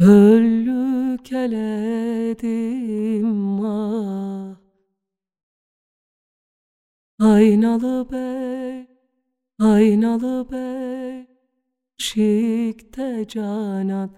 Öllük eledim ah. Aynalı bey, aynalı bey Şikte canan